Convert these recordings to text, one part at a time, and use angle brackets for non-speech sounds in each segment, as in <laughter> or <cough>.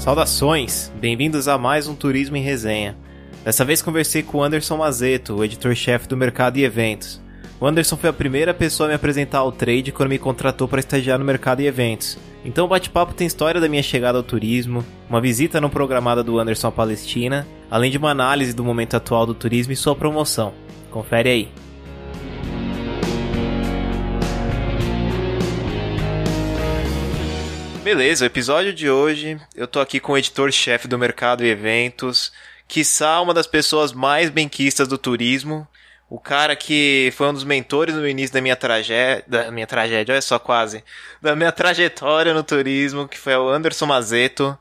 Saudações, bem-vindos a mais um Turismo em Resenha. Dessa vez conversei com o Anderson Mazeto, o editor-chefe do Mercado e Eventos. O Anderson foi a primeira pessoa a me apresentar ao trade quando me contratou para estagiar no Mercado e Eventos. Então o bate-papo tem história da minha chegada ao turismo, uma visita não programada do Anderson à Palestina, além de uma análise do momento atual do turismo e sua promoção. Confere aí. Beleza, o episódio de hoje eu tô aqui com o editor-chefe do Mercado e Eventos, quiçá uma das pessoas mais benquistas do turismo, o cara que foi um dos mentores no início da minha tragédia, da minha tragédia, olha só quase, da minha trajetória no turismo, que foi o Anderson Mazeto.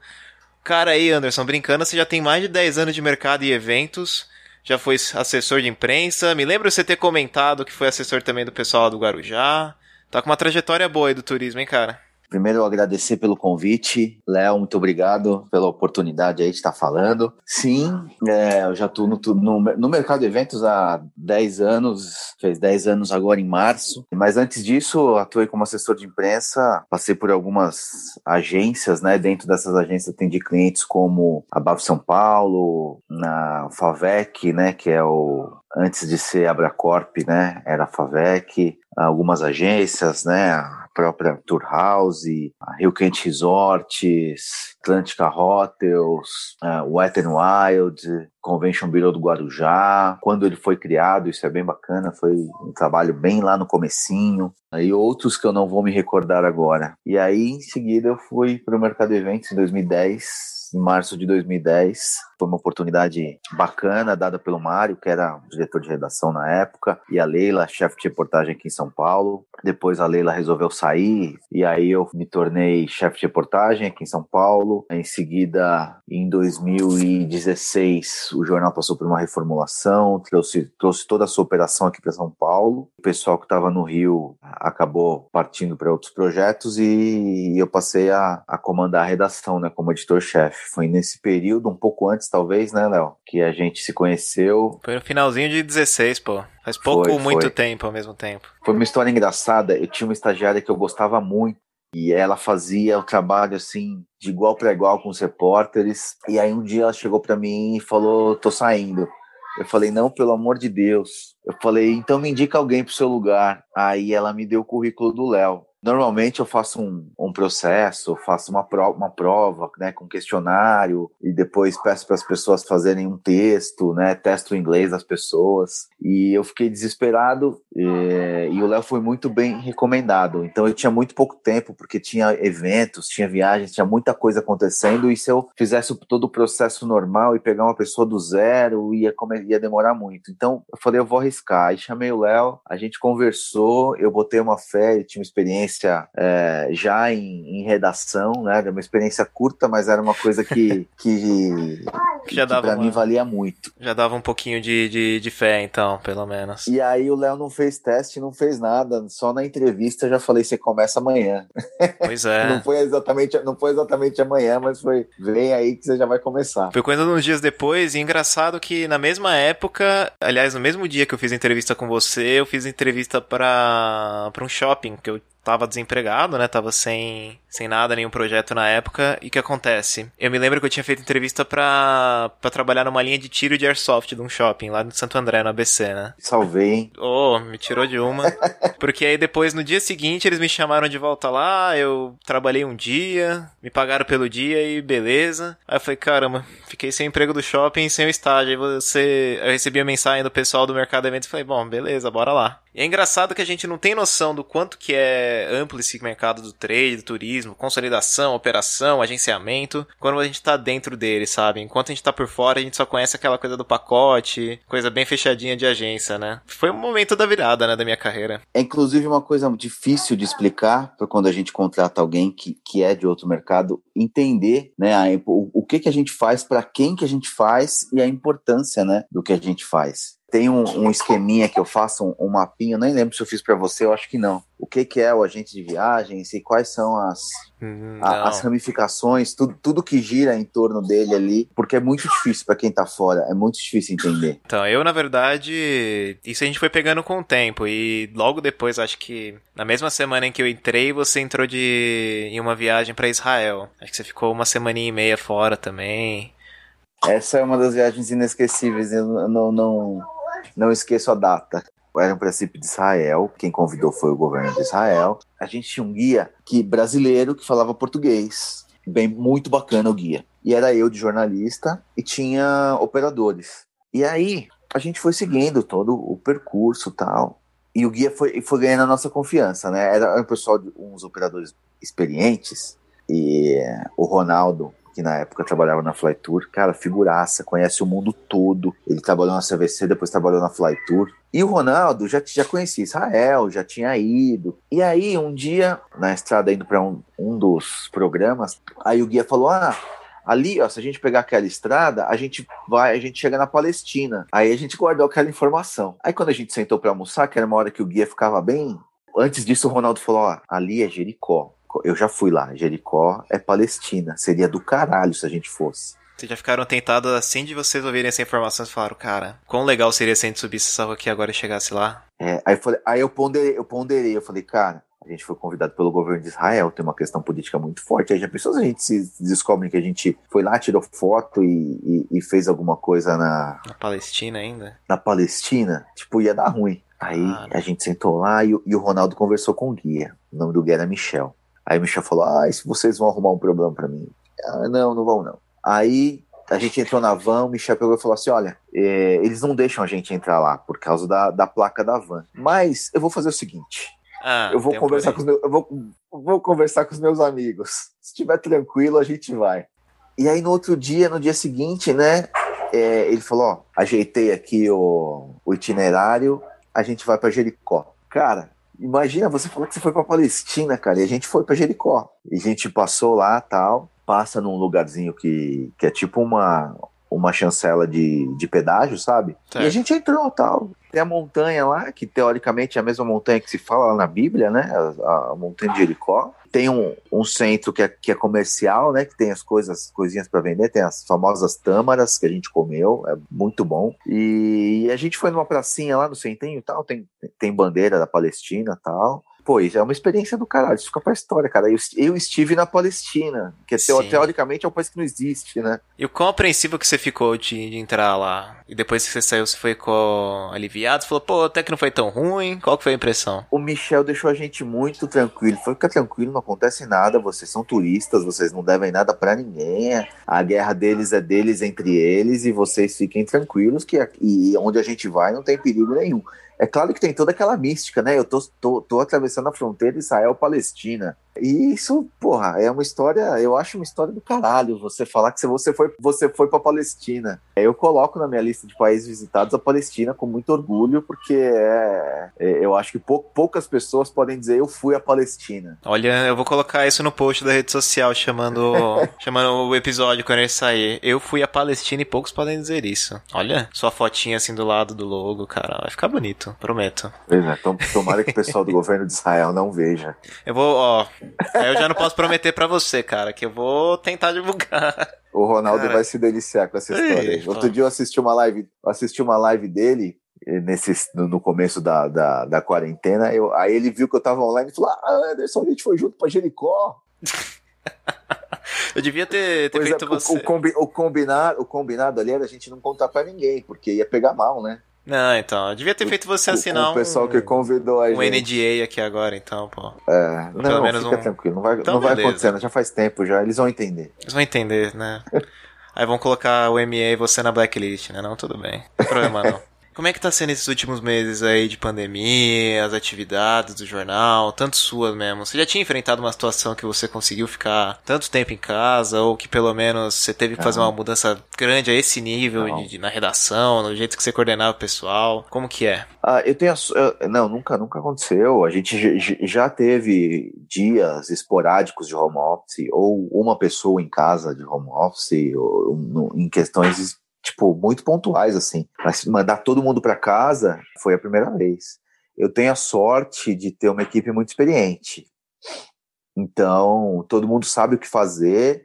Cara aí, Anderson, brincando, você já tem mais de 10 anos de mercado e eventos, já foi assessor de imprensa, me lembro você ter comentado que foi assessor também do pessoal do Guarujá. Tá com uma trajetória boa aí do turismo, hein, cara? Primeiro, agradecer pelo convite. Léo, muito obrigado pela oportunidade aí de estar falando. Sim, é, eu já estou no, no, no, mercado de eventos há 10 anos, fez 10 anos agora em março. Mas antes disso, atuei como assessor de imprensa, passei por algumas agências, né? Dentro dessas agências atendi clientes como a BAV São Paulo, na Favec, né? Que é o antes de ser Abracorp, né? Era a Favec, algumas agências, né? Própria Tour House, a Rio Quente Resorts, Atlântica Hotels, uh, Wet n Wild, Convention Bureau do Guarujá. Quando ele foi criado, isso é bem bacana, foi um trabalho bem lá no comecinho. E outros que eu não vou me recordar agora. E aí, em seguida, eu fui para o Mercado Eventos em 2010, em março de 2010. Foi uma oportunidade bacana dada pelo Mário, que era diretor de redação na época, e a Leila, chefe de reportagem aqui em São Paulo. Depois a Leila resolveu sair, e aí eu me tornei chefe de reportagem aqui em São Paulo. Em seguida, em 2016, o jornal passou por uma reformulação, trouxe, trouxe toda a sua operação aqui para São Paulo. O pessoal que estava no Rio acabou partindo para outros projetos e eu passei a, a comandar a redação, né, como editor-chefe. Foi nesse período, um pouco antes, talvez, né, Léo? Que a gente se conheceu. Foi no finalzinho de 16, pô. Faz pouco ou muito tempo ao mesmo tempo. Foi uma história engraçada. Eu tinha uma estagiária que eu gostava muito. E ela fazia o trabalho assim, de igual para igual com os repórteres. E aí um dia ela chegou para mim e falou: tô saindo. Eu falei, não, pelo amor de Deus. Eu falei, então me indica alguém pro seu lugar. Aí ela me deu o currículo do Léo. Normalmente eu faço um, um processo, faço uma, prova, uma prova né, com questionário e depois peço para as pessoas fazerem um texto, né, testo o inglês das pessoas. E eu fiquei desesperado e, eh, e o Léo foi muito bem recomendado. Então eu tinha muito pouco tempo porque tinha eventos, tinha viagens, tinha muita coisa acontecendo e se eu fizesse todo o processo normal e pegar uma pessoa do zero ia, ia demorar muito. Então eu falei, eu vou arriscar. Aí chamei o Léo, a gente conversou, eu botei uma fé, ele tinha uma experiência experiência é, já em, em, redação, né? Era uma experiência curta, mas era uma coisa que, que, <laughs> que, já dava que pra uma, mim valia muito. Já dava um pouquinho de, de, de fé, então, pelo menos. E aí o Léo não fez teste, não fez nada, só na entrevista já falei, você começa amanhã. <laughs> Pois é. não, foi exatamente, não foi exatamente amanhã, mas foi, vem aí que você já vai começar. Foi quando uns dias depois, e engraçado que na mesma época, aliás, no mesmo dia que eu fiz a entrevista com você, eu fiz a entrevista para um shopping que eu tava desempregado, né? Tava sem, sem nada, nenhum projeto na época. E o que acontece? Eu me lembro que eu tinha feito entrevista pra, pra trabalhar numa linha de tiro de airsoft de um shopping lá no Santo André, no ABC, né? Salvei, hein? Oh, me tirou de uma. <laughs> Porque aí depois, no dia seguinte, eles me chamaram de volta lá, eu trabalhei um dia, me pagaram pelo dia e beleza. Aí eu falei, caramba, fiquei sem emprego do shopping sem o estágio. Aí você. Eu recebi a mensagem do pessoal do Mercado Eventos e falei, bom, beleza, bora lá. E é engraçado que a gente não tem noção do quanto que é amplo esse mercado do trade, do turismo, consolidação, operação, agenciamento, quando a gente tá dentro dele, sabe? Enquanto a gente tá por fora, a gente só conhece aquela coisa do pacote, coisa bem fechadinha de agência, né? Foi um momento da virada, né, da minha carreira. É inclusive uma coisa difícil de explicar para quando a gente contrata alguém que, que é de outro mercado, entender, né, a, o, o que que a gente faz, para quem que a gente faz e a importância, né, do que a gente faz. Tem um, um esqueminha que eu faço, um, um mapinha, nem lembro se eu fiz para você, eu acho que não. O que, que é o agente de viagens e quais são as, Hum, a- as ramificações, tudo, tudo que gira em torno dele ali, porque é muito difícil para quem tá fora, é muito difícil entender. Então, eu, na verdade, isso a gente foi pegando com o tempo. E logo depois, acho que na mesma semana em que eu entrei, você entrou de em uma viagem pra Israel. Acho que você ficou uma semaninha e meia fora também. Essa é uma das viagens inesquecíveis, eu não, não, não esqueço a data. Era um princípio de Israel, quem convidou foi o governo de Israel. A gente tinha um guia que brasileiro que falava português, bem muito bacana o guia. E era eu de jornalista e tinha operadores. E aí a gente foi seguindo todo o percurso tal. E o guia foi, foi ganhando a nossa confiança, né? Era um pessoal, de, uns operadores experientes. E eh, o Ronaldo, que na época trabalhava na Flytour, cara, figuraça, conhece o mundo todo. Ele trabalhou na CVC, depois trabalhou na Flytour. E o Ronaldo já, já conhecia Israel, já tinha ido. E aí, um dia, na estrada indo para um, um dos programas, aí o guia falou: Ah, ali, ó, se a gente pegar aquela estrada, a gente vai, a gente chega na Palestina. Aí a gente guardou aquela informação. Aí quando a gente sentou para almoçar, que era uma hora que o guia ficava bem, antes disso o Ronaldo falou: Ó, ali é Jericó. Eu já fui lá, Jericó é Palestina. Seria do caralho se a gente fosse. Vocês já ficaram tentados assim de vocês ouvirem essa informação e falaram, cara, quão legal seria se a gente subisse essa rua aqui agora e chegasse lá? É, aí, eu falei, aí eu ponderei, eu ponderei, eu falei, cara, a gente foi convidado pelo governo de Israel, tem uma questão política muito forte. Aí já pensou se a gente se descobre que a gente foi lá, tirou foto e, e, e fez alguma coisa na, Na Palestina ainda? na Palestina? Tipo, ia dar ruim. Aí Cara. a gente sentou lá e, e o Ronaldo conversou com o guia. O nome do guia era Michel. Aí o Michel falou: Ah, se vocês vão arrumar um problema pra mim? Ah, não, não vão não. Aí a gente entrou na van, o Michel pegou e falou assim: Olha, é, eles não deixam a gente entrar lá por causa da, da placa da van. Mas eu vou fazer o seguinte: Ah, eu vou um conversar com os meus, eu vou, vou conversar com os meus amigos. Se estiver tranquilo, a gente vai. E aí no outro dia, no dia seguinte, né? é, ele falou: ó, ajeitei aqui o, o itinerário, a gente vai para Jericó. Cara, imagina você falou que você foi para Palestina, cara, e a gente foi para Jericó. E a gente passou lá, tal, passa num lugarzinho que, que é tipo uma uma chancela de, de pedágio, sabe? Certo. E a gente entrou, tal. Tem a montanha lá, que teoricamente é a mesma montanha que se fala lá na Bíblia, né? A, a montanha de Jericó. Tem um, um centro que é, que é comercial, né? Que tem as coisas, coisinhas para vender. Tem as famosas tâmaras que a gente comeu, é muito bom. E a gente foi numa pracinha lá no centrinho e tal. Tem, tem bandeira da Palestina e tal. É uma experiência do caralho, isso fica pra história, cara. Eu, eu estive na Palestina, que Sim. teoricamente é um país que não existe, né? E o quão apreensivo que você ficou de, de entrar lá? E depois que você saiu, você ficou aliviado? Você falou, pô, até que não foi tão ruim. Qual que foi a impressão? O Michel deixou a gente muito tranquilo. Foi fica tranquilo, não acontece nada. Vocês são turistas, vocês não devem nada pra ninguém. A guerra deles é deles entre eles e vocês fiquem tranquilos que aqui- e onde a gente vai não tem perigo nenhum. É claro que tem toda aquela mística, né? Eu tô, tô, tô atravessando a fronteira Israel-Palestina. E isso, porra, é uma história, eu acho uma história do caralho. Você falar que você foi, você foi pra Palestina. Eu coloco na minha lista de países visitados a Palestina com muito orgulho, porque é, é- eu acho que pou- poucas pessoas podem dizer eu fui à Palestina. Olha, eu vou colocar isso no post da rede social, chamando, <laughs> chamando o episódio quando ele sair. Eu fui à Palestina e poucos podem dizer isso. Olha, sua fotinha assim do lado do logo, cara. Vai ficar bonito, prometo. Pois é, tomara que o pessoal do <laughs> governo de Israel não veja. Eu vou, ó. Aí Eu já não posso prometer pra você, cara, que eu vou tentar divulgar. O Ronaldo Cara. vai se deliciar com essa história. Ei, Outro pô. dia eu assisti uma live, assisti uma live dele eh, nesse, no, começo da, da, da quarentena. Eu, aí ele viu que eu tava online e falou: Ah, Anderson, a gente foi junto pra Jericó. <laughs> Eu devia ter, ter é, feito o, você. o, combi, o, combinado, o combinado ali era a gente não contar pra ninguém, porque ia pegar mal, né? Não, então. Eu devia ter feito você O- assinar o pessoal um, que convidou a um gente. NDA aqui agora, então, pô. É, Pelo não, menos fica um- tranquilo, não vai, Então, não vai beleza. acontecendo, já faz tempo já, eles vão entender. Vocês vão entender, né? <laughs> Aí vão colocar o MA e você na blacklist, né? Não, tudo bem. Não tem problema não. <laughs> Como é que tá sendo esses últimos meses aí de pandemia, as atividades do jornal, tanto suas mesmo? Você já tinha enfrentado uma situação que você conseguiu ficar tanto tempo em casa, ou que pelo menos você teve que fazer uma mudança grande a esse nível de, de- na redação, no jeito que você coordenava o pessoal? Como que é? Ah, eu tenho. eu- não, nunca, nunca aconteceu. A gente já teve dias esporádicos de home office, ou uma pessoa em casa de home office, ou no- em questões tipo, muito pontuais, assim. Mas mandar todo mundo para casa foi a primeira vez. Eu tenho a sorte de ter uma equipe muito experiente. Então, todo mundo sabe o que fazer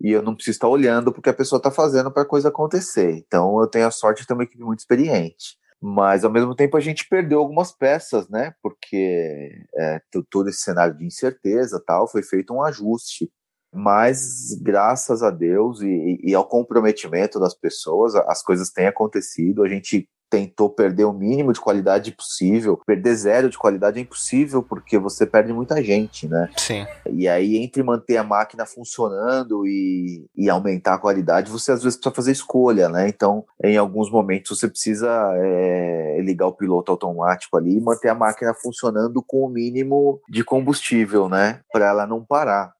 e eu não preciso estar olhando porque a pessoa está fazendo para a coisa acontecer. Então, eu tenho a sorte de ter uma equipe muito experiente. Mas, ao mesmo tempo, a gente perdeu algumas peças, né? Porque é, todo esse cenário de incerteza tal, foi feito um ajuste. Mas, graças a Deus e, e ao comprometimento das pessoas, as coisas têm acontecido. A gente tentou perder o mínimo de qualidade possível. Perder zero de qualidade é impossível porque você perde muita gente, né? Sim. E aí, entre manter a máquina funcionando e, e aumentar a qualidade, você às vezes precisa fazer escolha, né? Então, em alguns momentos, você precisa é, ligar o piloto automático ali e manter a máquina funcionando com o mínimo de combustível, né? Para ela não parar.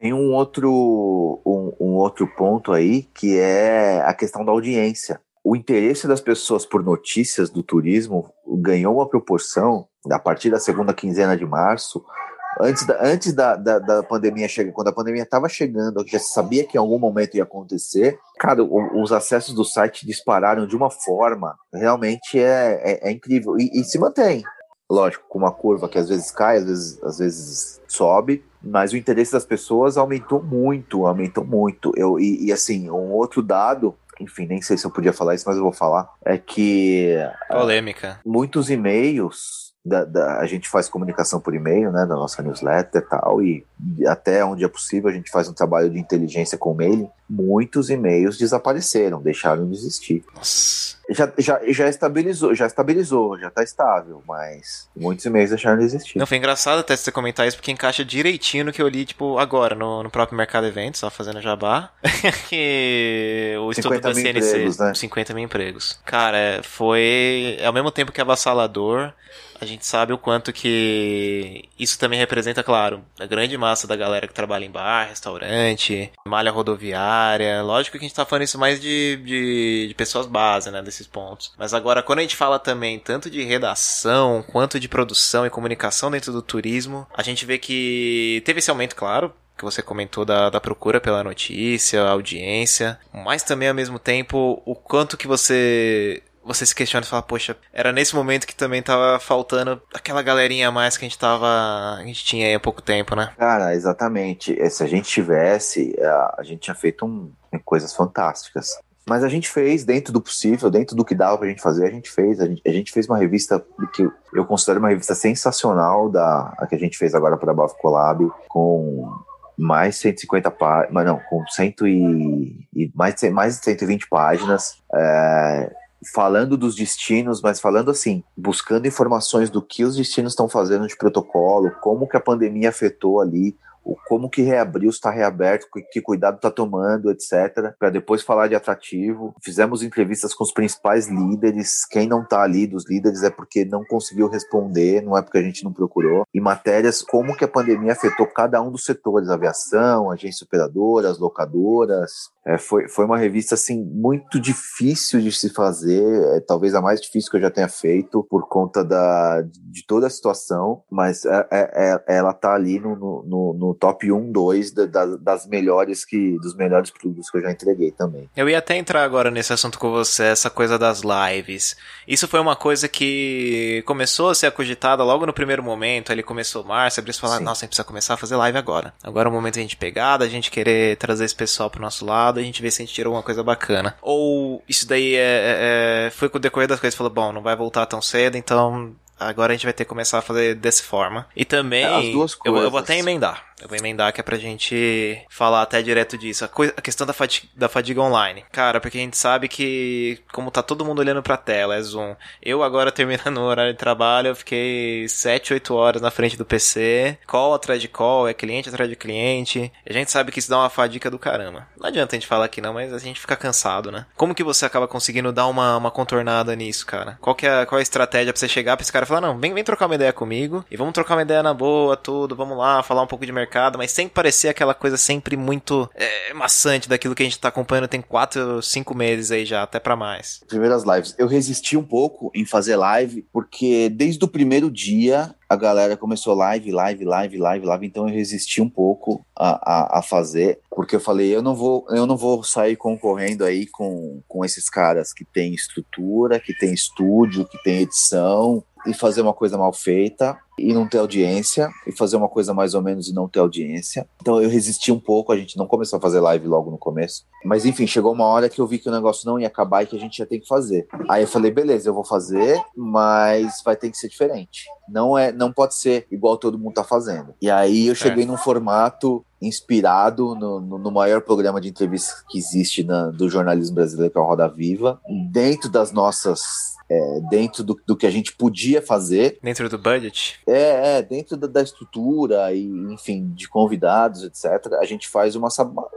Tem um outro, um, um outro ponto aí que é a questão da audiência o interesse das pessoas por notícias do turismo ganhou uma proporção a partir da segunda quinzena de março. Antes da, antes da, da, da pandemia chegar, quando a pandemia estava chegando, já sabia que em algum momento ia acontecer. Cara, o, os acessos do site dispararam de uma forma realmente é, é, é incrível e, e se mantém. Lógico, com uma curva que às vezes cai, às vezes, às vezes sobe, mas o interesse das pessoas aumentou muito, aumentou muito. Eu, e, e assim, um outro dado enfim, nem sei se eu podia falar isso, mas eu vou falar, é que. Ah, Polêmica. Muitos e-mails. Da, da, a gente faz comunicação por e-mail, né, da nossa newsletter e tal, e até onde é possível a gente faz um trabalho de inteligência com o mailing. Muitos e-mails desapareceram, deixaram de existir. Nossa. Já, já, já estabilizou, já estabilizou, já tá estável, mas muitos e-mails deixaram de existir. Não, foi engraçado até você comentar isso, porque encaixa direitinho no que eu li, tipo, agora, no, no próprio Mercado Eventos, só fazendo jabá. <laughs> que o estudo da CNC. Empregos, né? 50 mil empregos. Cara, foi ao mesmo tempo que avassalador, a gente sabe o quanto que isso também representa, claro, a grande massa da galera que trabalha em bar, restaurante, malha rodoviária. Lógico que a gente tá falando isso mais de, de, de pessoas base, né, desses pontos. Mas agora, quando a gente fala também tanto de redação, quanto de produção e comunicação dentro do turismo, a gente vê que teve esse aumento, claro, que você comentou da, da procura pela notícia, audiência, mas também ao mesmo tempo o quanto que você você se questiona e fala, poxa, era nesse momento que também tava faltando aquela galerinha a mais que a gente tava. A gente tinha aí há pouco tempo, né? Cara, exatamente. É, se a gente tivesse, a gente tinha feito um, coisas fantásticas. Mas a gente fez dentro do possível, dentro do que dava pra gente fazer, a gente fez. A gente, a gente fez uma revista que eu considero uma revista sensacional, da, a que a gente fez agora para a Bafo Collab, com mais 150 páginas, não, com 100 e, e mais, mais de 120 páginas. É, falando dos destinos, mas falando assim, buscando informações do que os destinos estão fazendo de protocolo, como que a pandemia afetou ali o como que reabriu, está reaberto, que cuidado está tomando, etc. Para depois falar de atrativo. Fizemos entrevistas com os principais líderes. Quem não está ali dos líderes é porque não conseguiu responder, não é porque a gente não procurou. E matérias como que a pandemia afetou cada um dos setores, aviação, agência operadora, as locadoras. É, foi, foi uma revista assim muito difícil de se fazer, é, talvez a mais difícil que eu já tenha feito por conta da, de toda a situação, mas é, é, é ela está ali no, no, no top 1, 2 da, das melhores que dos melhores produtos que eu já entreguei também. Eu ia até entrar agora nesse assunto com você, essa coisa das lives. Isso foi uma coisa que começou a ser acogitada logo no primeiro momento, ele começou março, abriu e falar, nossa, a gente precisa começar a fazer live agora. Agora é o momento de a gente pegar, da gente querer trazer esse pessoal pro nosso lado, a gente ver se a gente tirou alguma coisa bacana. Ou isso daí é, é, é foi com o decorrer das coisas, falou, bom, não vai voltar tão cedo, então agora a gente vai ter que começar a fazer dessa forma. E também, As duas coisas. Eu, eu vou até emendar. Eu vou emendar que é pra gente falar até direto disso. A, coisa, a questão da fadiga, da fadiga online. Cara, porque a gente sabe que, como tá todo mundo olhando pra tela, é Zoom. Eu agora <laughs> terminando o horário de trabalho, eu fiquei 7, 8 horas na frente do PC. Call atrás de call, é cliente atrás de cliente. A gente sabe que isso dá uma fadiga do caramba. Não adianta a gente falar aqui não, mas a gente fica cansado, né? Como que você acaba conseguindo dar uma, uma contornada nisso, cara? Qual que é, qual é a estratégia pra você chegar pra esse cara e falar, não, vem, vem trocar uma ideia comigo e vamos trocar uma ideia na boa, tudo, vamos lá, falar um pouco de mercado mercado, mas sem parecer aquela coisa sempre muito é, maçante daquilo que a gente tá acompanhando tem quatro, cinco meses aí já, até para mais. Primeiras lives. Eu resisti um pouco em fazer live, porque desde o primeiro dia a galera começou live, live, live, live, live, então eu resisti um pouco a, a, a, fazer, porque eu falei, eu não vou, eu não vou sair concorrendo aí com, com esses caras que tem estrutura, que tem estúdio, que tem edição, e fazer uma coisa mal feita e não ter audiência, e fazer uma coisa mais ou menos e não ter audiência. Então eu resisti um pouco, a gente não começou a fazer live logo no começo. Mas enfim, chegou uma hora que eu vi que o negócio não ia acabar e que a gente ia ter que fazer. Aí eu falei, beleza, eu vou fazer, mas vai ter que ser diferente. Não é, não pode ser igual todo mundo tá fazendo. E aí eu cheguei é. num formato inspirado no, no, no, maior programa de entrevistas que existe na, do jornalismo brasileiro, que é o Roda Viva, dentro das nossas é, dentro do, do, que a gente podia fazer. Dentro do budget? É, é dentro da, da, estrutura e, enfim, de convidados, etc. A gente faz uma,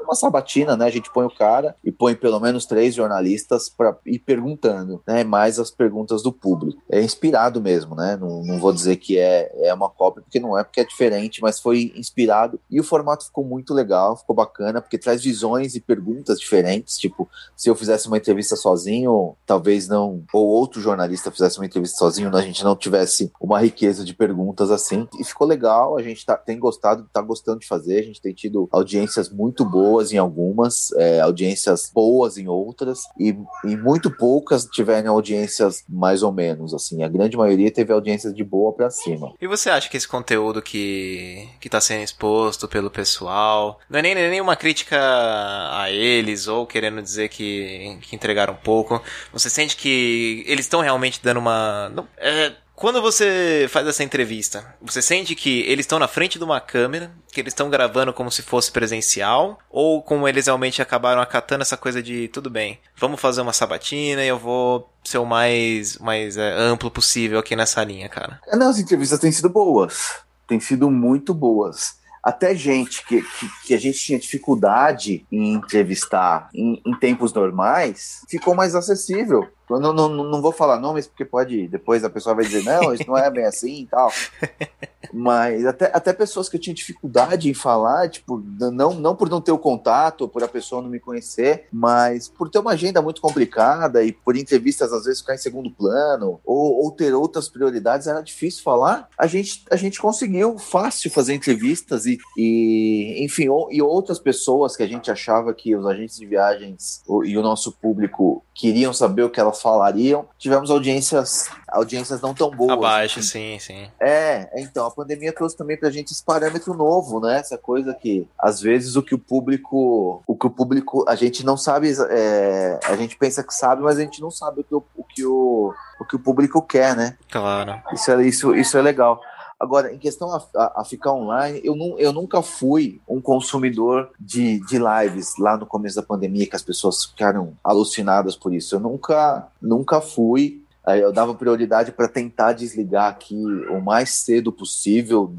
uma sabatina, né? A gente põe o cara e põe pelo menos três jornalistas para ir perguntando, né? Mais as perguntas do público. É inspirado mesmo, né? Não, não vou dizer que é, é uma cópia, porque não é, porque é diferente, mas foi inspirado. E o formato ficou muito legal, ficou bacana, porque traz visões e perguntas diferentes. Tipo, se eu fizesse uma entrevista sozinho, talvez não, ou outro outro jornalista fizesse uma entrevista sozinho, a gente não tivesse uma riqueza de perguntas assim. E ficou legal, a gente tá, tem gostado, tá gostando de fazer, a gente tem tido audiências muito boas em algumas, é, audiências boas em outras, e, e muito poucas tiveram audiências mais ou menos, assim. A grande maioria teve audiências de boa para cima. E você acha que esse conteúdo que, que tá sendo exposto pelo pessoal, não é nem, nem uma crítica a eles, ou querendo dizer que, que entregaram pouco, você sente que eles estão realmente dando uma. Não, é, quando você faz essa entrevista, você sente que eles estão na frente de uma câmera, que eles estão gravando como se fosse presencial, ou como eles realmente acabaram acatando essa coisa de tudo bem, vamos fazer uma sabatina e eu vou ser o mais, mais é, amplo possível aqui nessa linha, cara? Não, as entrevistas têm sido boas, têm sido muito boas até gente que, que, que, a gente tinha dificuldade em entrevistar em, em tempos normais, ficou mais acessível. Eu não, não, não vou falar nomes, porque pode. Depois a pessoa vai dizer, não, isso não é bem assim e tal. <laughs> Mas até, até pessoas que eu tinha dificuldade em falar, tipo, não, não por não ter o contato, ou por a pessoa não me conhecer, mas por ter uma agenda muito complicada e por entrevistas às vezes ficar em segundo plano, ou, ou ter outras prioridades, era difícil falar. A gente, a gente conseguiu fácil fazer entrevistas e, e enfim, ou, e outras pessoas que a gente achava que os agentes de viagens e o nosso público queriam saber o que elas falariam. Tivemos audiências, audiências não tão boas. Abaixo, assim. sim, sim. É, então, pandemia trouxe também pra gente esse parâmetro novo, né? Essa coisa que, às vezes, o que o público, o que o público, a gente não sabe, é, a gente pensa que sabe, mas a gente não sabe o que o, o que o, o, que o público quer, né? Claro. Isso é, isso, isso é legal. Agora, em questão a, a, a, ficar online, eu, não, eu nunca fui um consumidor de, de lives lá no começo da pandemia, que as pessoas ficaram alucinadas por isso. Eu nunca, nunca fui eu dava prioridade para tentar desligar aqui o mais cedo possível,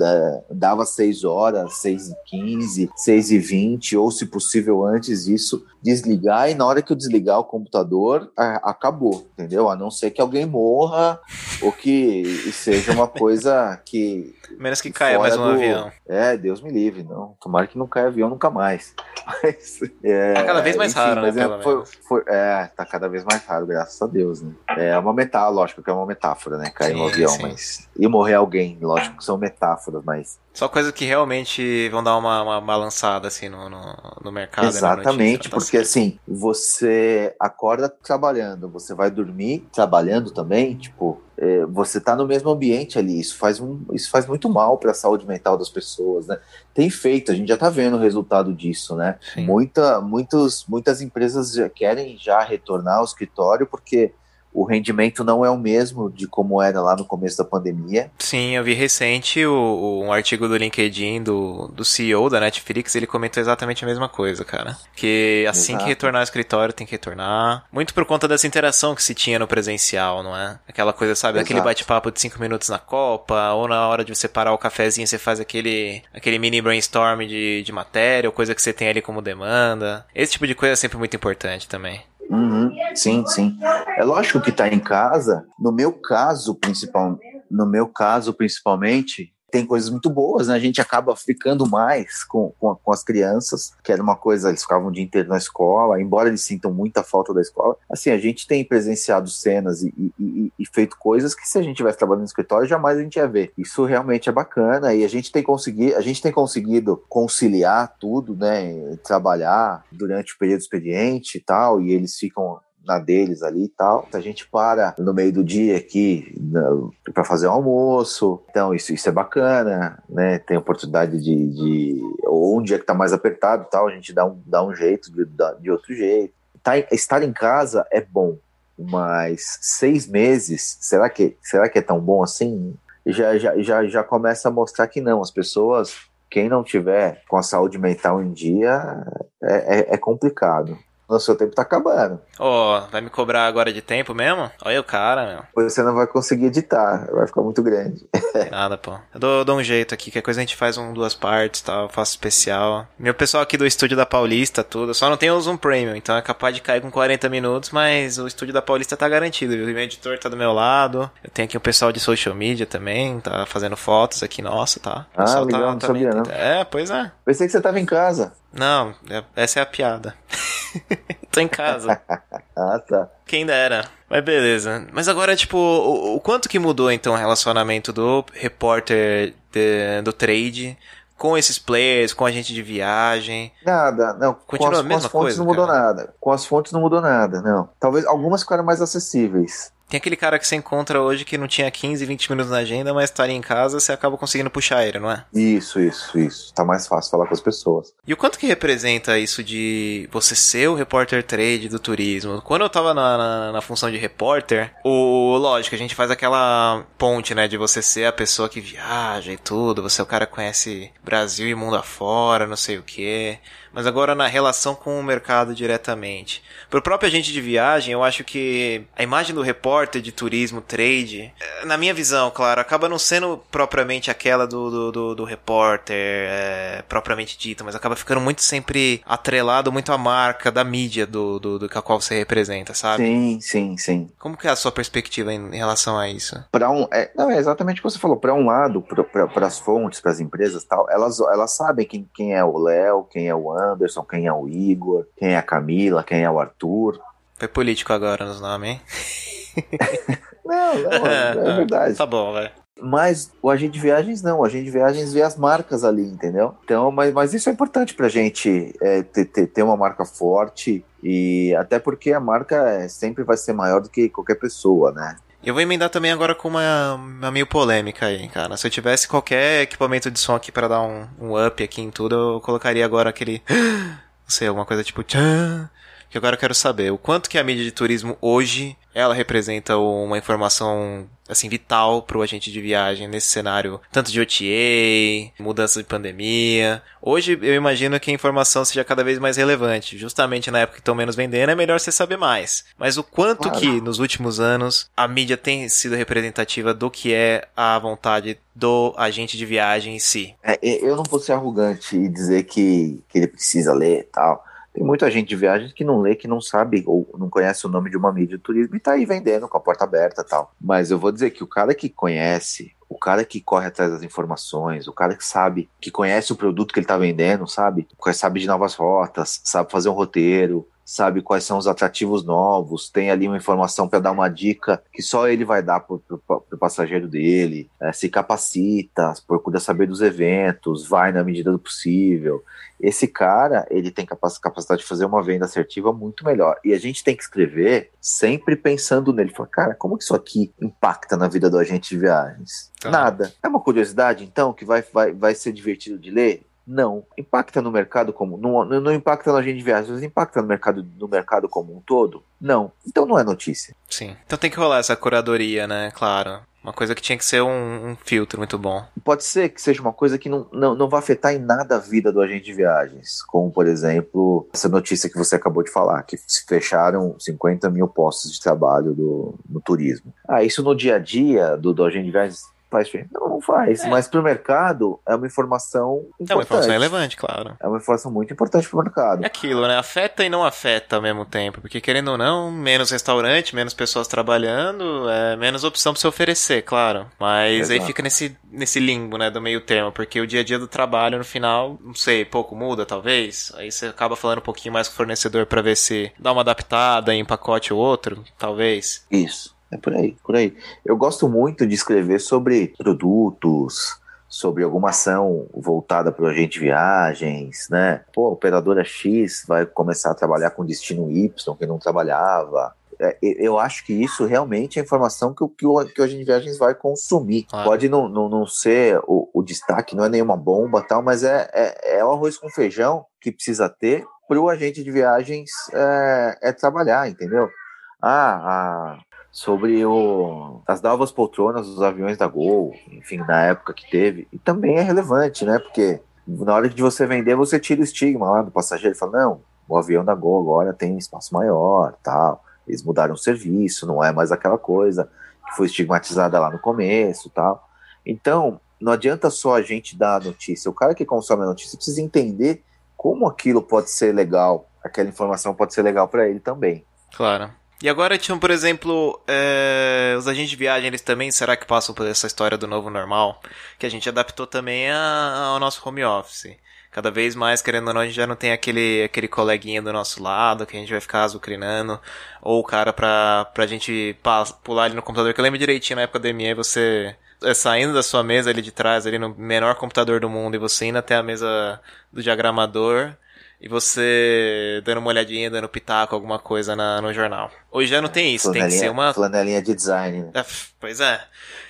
dava 6 horas, 6 e 15, 6 e 20, ou se possível antes disso, desligar e na hora que eu desligar o computador, acabou, entendeu? A não ser que alguém morra ou que seja uma coisa que. Menos que caia mais um do... avião. É, Deus me livre, não. Tomara que não caia avião nunca mais. <laughs> Mas, é, tá cada vez mais enfim, raro, né? É, foi, foi, é, tá cada vez mais raro, graças a Deus, né? É uma metáfora, lógico que é uma metáfora, né? Cair sim, um avião, sim. mas. E morrer alguém, lógico que são metáforas, mas. Só coisas que realmente vão dar uma, uma balançada assim no, no, no mercado. Exatamente, porque assim, você acorda trabalhando, você vai dormir trabalhando também, tipo, é, você tá no mesmo ambiente ali, isso faz, um, isso faz muito mal para a saúde mental das pessoas, né? Tem feito, a gente já tá vendo o resultado disso, né? Muita, muitos, muitas empresas já querem já retornar ao escritório porque o rendimento não é o mesmo de como era lá no começo da pandemia. Sim, eu vi recente o, o, um artigo do LinkedIn do, do CEO da Netflix, ele comentou exatamente a mesma coisa, cara. Que assim Exato. que retornar ao escritório tem que retornar. Muito por conta dessa interação que se tinha no presencial, não é? Aquela coisa, sabe, Exato. aquele bate-papo de cinco minutos na Copa, ou na hora de você parar o cafezinho, você faz aquele, aquele mini brainstorm de, de matéria, ou coisa que você tem ali como demanda. Esse tipo de coisa é sempre muito importante também. Uhum, sim, sim. É lógico que está em casa. No meu caso, principal, no meu caso, principalmente, tem coisas muito boas, né? A gente acaba ficando mais com, com, com, as crianças, que era uma coisa, eles ficavam o dia inteiro na escola, embora eles sintam muita falta da escola. Assim, a gente tem presenciado cenas e, e, e feito coisas que se a gente tivesse trabalhando no escritório, jamais a gente ia ver. Isso realmente é bacana e a gente tem conseguido, a gente tem conseguido conciliar tudo, né? Trabalhar durante o período expediente e tal, e eles ficam na deles ali e tal. A gente para no meio do dia aqui para fazer o um almoço. Então, isso, isso é bacana, né? Tem oportunidade de. de ou um dia que tá mais apertado e tal, a gente dá um, dá um jeito de, de outro jeito. Tá, estar em casa é bom, mas seis meses, será que, será que é tão bom assim? Já, já, já, já começa a mostrar que não. As pessoas, quem não tiver com a saúde mental em dia, é, é, é complicado. O seu tempo tá acabando. Ó, oh, vai me cobrar agora de tempo mesmo? Olha o cara, meu. Pois você não vai conseguir editar, vai ficar muito grande. <laughs> Nada, pô. Eu dou, dou, um jeito aqui, que coisa a gente faz um, duas partes tal, eu faço especial. Meu pessoal aqui do estúdio da Paulista, tudo, só não tem o Zoom Premium, então é capaz de cair com 40 minutos, mas o estúdio da Paulista tá garantido, viu? O meu editor tá do meu lado, eu tenho aqui o pessoal de social media também, tá fazendo fotos aqui, nossa, tá? O ah, tá, não sabia, não. É, pois é. Pensei que você tava em casa. Não, é, essa é a piada. <laughs> Tô em casa. <laughs> ah, tá. Quem dera. Mas beleza. Mas agora, tipo, o, o quanto que mudou então o relacionamento do repórter de, do trade com esses players, com a gente de viagem? Nada, não. Continua com as, a mesma com as fontes coisa, não mudou cara. nada. Com as fontes não mudou nada, não. Talvez algumas ficaram mais acessíveis. Tem aquele cara que você encontra hoje que não tinha 15, 20 minutos na agenda, mas estaria em casa, você acaba conseguindo puxar ele, não é? Isso, isso, isso. Tá mais fácil falar com as pessoas. E o quanto que representa isso de você ser o repórter trade do turismo? Quando eu tava na, na, na função de repórter, o lógico, a gente faz aquela ponte, né, de você ser a pessoa que viaja e tudo, você é o cara que conhece Brasil e mundo afora, não sei o quê mas agora na relação com o mercado diretamente. Pro próprio agente de viagem, eu acho que a imagem do repórter de turismo, trade, eh, na minha visão, claro, acaba não sendo propriamente aquela do, do, do, do repórter é, propriamente dita, mas acaba ficando muito sempre atrelado muito à marca da mídia do, do, do que a qual você representa, sabe? Sim, sim, sim. Como que é a sua perspectiva em, em relação a isso? Para um, é, não, é exatamente o que você falou. Para um lado, para as fontes, para as empresas, tal, elas, elas sabem quem, quem é o Léo, quem é o Anderson, quem é o Igor, quem é a Camila, quem é o Arthur. Foi político agora nos nomes, hein? <laughs> não, não, é, é <laughs> verdade. Tá bom, vai. Mas o agente de viagens não, o agente de viagens vê as marcas ali, entendeu? Então, mas, mas isso é importante pra gente é, ter, ter, ter uma marca forte e até porque a marca é, sempre vai ser maior do que qualquer pessoa, né? Eu vou emendar também agora com uma, uma meio polêmica aí, cara. Se eu tivesse qualquer equipamento de som aqui para dar um, um up aqui em tudo, eu colocaria agora aquele. <gasps> Não sei, alguma coisa tipo. Tchan, que agora eu quero saber o quanto que a mídia de turismo hoje ela representa uma informação assim vital para o agente de viagem nesse cenário tanto de OTA, mudança de pandemia. Hoje eu imagino que a informação seja cada vez mais relevante. Justamente na época que estão menos vendendo é melhor você saber mais. Mas o quanto claro. que nos últimos anos a mídia tem sido representativa do que é a vontade do agente de viagem em si. É, eu não vou ser arrogante e dizer que, que ele precisa ler e tal. Tem muita gente de viagens que não lê, que não sabe ou não conhece o nome de uma mídia de turismo e tá aí vendendo com a porta aberta tal. Mas eu vou dizer que o cara que conhece, o cara que corre atrás das informações, o cara que sabe, que conhece o produto que ele tá vendendo, sabe? Sabe de novas rotas, sabe fazer um roteiro, sabe quais são os atrativos novos, tem ali uma informação para dar uma dica que só ele vai dar para o passageiro dele, é, se capacita, procura saber dos eventos, vai na medida do possível. Esse cara, ele tem capacidade de fazer uma venda assertiva muito melhor. E a gente tem que escrever sempre pensando nele. Falar, cara, como que isso aqui impacta na vida do agente de viagens? Tá. Nada. É uma curiosidade, então, que vai, vai, vai ser divertido de ler? Não. Impacta no mercado como. Não, não impacta na gente de viagens, mas impacta no mercado, no mercado como um todo? Não. Então não é notícia. Sim. Então tem que rolar essa curadoria, né? Claro. Uma coisa que tinha que ser um, um, filtro muito bom. Pode ser que seja uma coisa que não, não, não vai afetar em nada a vida do agente de viagens. Como, por exemplo, essa notícia que você acabou de falar, que se fecharam 50 mil postos de trabalho do, no turismo. Ah, isso no dia a dia do, do agente de viagens Faz diferença? Não, não faz. É. Mas para o mercado é uma informação importante. É uma informação relevante, claro. É uma informação muito importante para o mercado. É aquilo, né? Afeta e não afeta ao mesmo tempo. Porque querendo ou não, menos restaurante, menos pessoas trabalhando, é menos opção para você oferecer, claro. Mas Exato. aí fica nesse, nesse limbo, né? Do meio termo. Porque o dia a dia do trabalho, no final, não sei, pouco muda, talvez. Aí você acaba falando um pouquinho mais com o fornecedor para ver se dá uma adaptada em pacote ou outro, talvez. Isso. É por aí, por aí. Eu gosto muito de escrever sobre produtos, sobre alguma ação voltada para o agente de viagens, né? Pô, a operadora X vai começar a trabalhar com destino Y, que não trabalhava. É, eu acho que isso realmente é informação que, que, o, que o agente de viagens vai consumir. Pode não, não, não ser o, o, destaque, não é nenhuma bomba tal, mas é, é, é o arroz com feijão que precisa ter para o agente de viagens é, é trabalhar, entendeu? Ah, a, sobre o, as novas poltronas dos aviões da Gol, enfim, na época que teve. E também é relevante, né? Porque na hora de você vender, você tira o estigma lá do passageiro e fala: não, o avião da Gol agora tem espaço maior, tal. Eles mudaram o serviço, não é mais aquela coisa que foi estigmatizada lá no começo, tal. Então, não adianta só a gente dar a notícia. O cara que consome a notícia precisa entender como aquilo pode ser legal, aquela informação pode ser legal para ele também. Claro. E agora tinham, por exemplo, é, os agentes de viagem, eles também, será que passam por essa história do novo normal? Que a gente adaptou também a, ao nosso home office. Cada vez mais, querendo ou não, a gente já não tem aquele, aquele coleguinha do nosso lado que a gente vai ficar azucrinando. Ou o cara pra, pra gente pular ali no computador. Que eu lembro direitinho na época do ME, você é, saindo da sua mesa ali de trás, ali no menor computador do mundo, e você indo até a mesa do diagramador e você dando uma olhadinha, dando pitaco, alguma coisa na, no jornal. Hoje já não tem isso, tem que ser uma. Flanelinha de design. Né? É, pois é.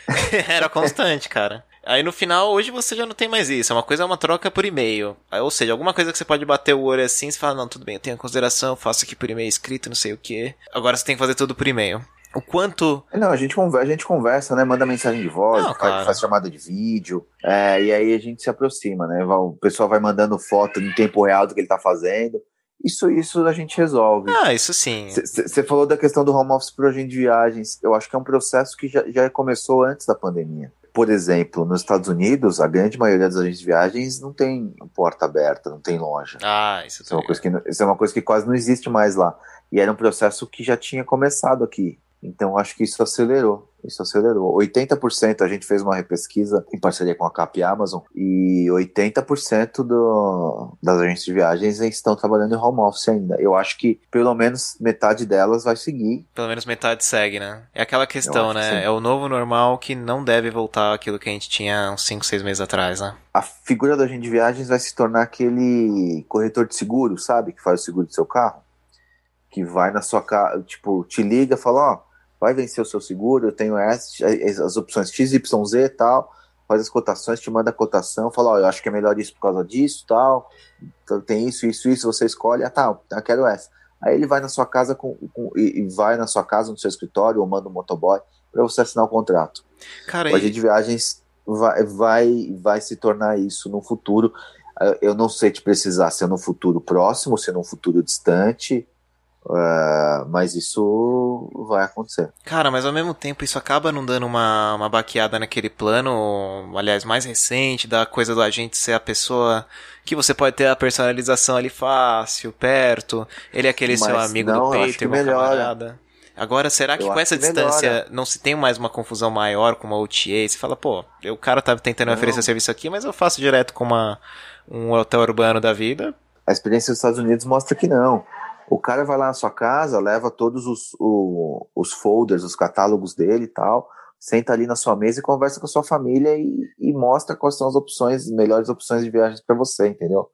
<laughs> Era constante, cara. Aí no final, hoje você já não tem mais isso. É uma coisa, é uma troca por e-mail. Ou seja, alguma coisa que você pode bater o olho assim, você fala, não, tudo bem, eu tenho consideração, faço aqui por e-mail escrito, não sei o que. Agora você tem que fazer tudo por e-mail o quanto. Não, a gente conversa, a gente conversa, né? Manda mensagem de voz, Não, faz, faz, chamada de vídeo, é, e aí a gente se aproxima, né? O pessoal vai mandando foto em tempo real do que ele tá fazendo. Isso, isso a gente resolve. Ah, isso sim. Você falou da questão do home office para agente de viagens. Eu acho que é um processo que já, já começou antes da pandemia. Por exemplo, nos Estados Unidos, a grande maioria dos agentes de viagens não tem porta aberta, não tem loja. Ah, isso, isso é uma coisa que Isso é uma coisa que quase não existe mais lá. E era um processo que já tinha começado aqui. Então acho que isso acelerou. Isso acelerou. 80% a gente fez uma repesquisa em parceria com a CAP Amazon e 80% do, das agências de viagens estão trabalhando em home office ainda. Eu acho que pelo menos metade delas vai seguir. Pelo menos metade segue, né? É aquela questão, né? Que é o novo normal que não deve voltar aquilo que a gente tinha uns 5, 6 meses atrás, né? A figura da agente de viagens vai se tornar aquele corretor de seguro, sabe? Que faz o seguro do seu carro. Que vai na sua casa, tipo, te liga e fala, ó, oh, vai vencer o seu seguro, eu tenho as, as opções X, Y, Z e tal, faz as cotações, te manda a cotação, fala, ó, eu acho que é melhor isso por causa disso, tal, então, tem isso, isso, isso, você escolhe, ah, tá, eu quero essa. Aí ele vai na sua casa com, com e, e, vai na sua casa, no seu escritório, ou manda um motoboy para você assinar o contrato. Cara, o agente de viagens vai, vai, vai se tornar isso no futuro. Eu não sei te precisar se é no futuro próximo, se é no futuro distante, Uh, mas isso vai acontecer. Cara, mas ao mesmo tempo isso acaba não dando uma, uma baqueada naquele plano, aliás, mais recente, da coisa do agente ser a pessoa que você pode ter a personalização ali fácil, perto, ele é aquele mas seu amigo não, do peito, irmão camarada. Agora, será que eu com essa que distância melhora. não se tem mais uma confusão maior com uma OTA? Você fala, pô, o cara tá tentando não. oferecer serviço aqui, mas eu faço direto com uma, um hotel urbano da vida. A experiência dos Estados Unidos mostra que não. O cara vai lá na sua casa, leva todos os, o, os folders, os catálogos dele e tal, senta ali na sua mesa e conversa com a sua família e, e mostra quais são as opções, melhores opções de viagens para você, entendeu?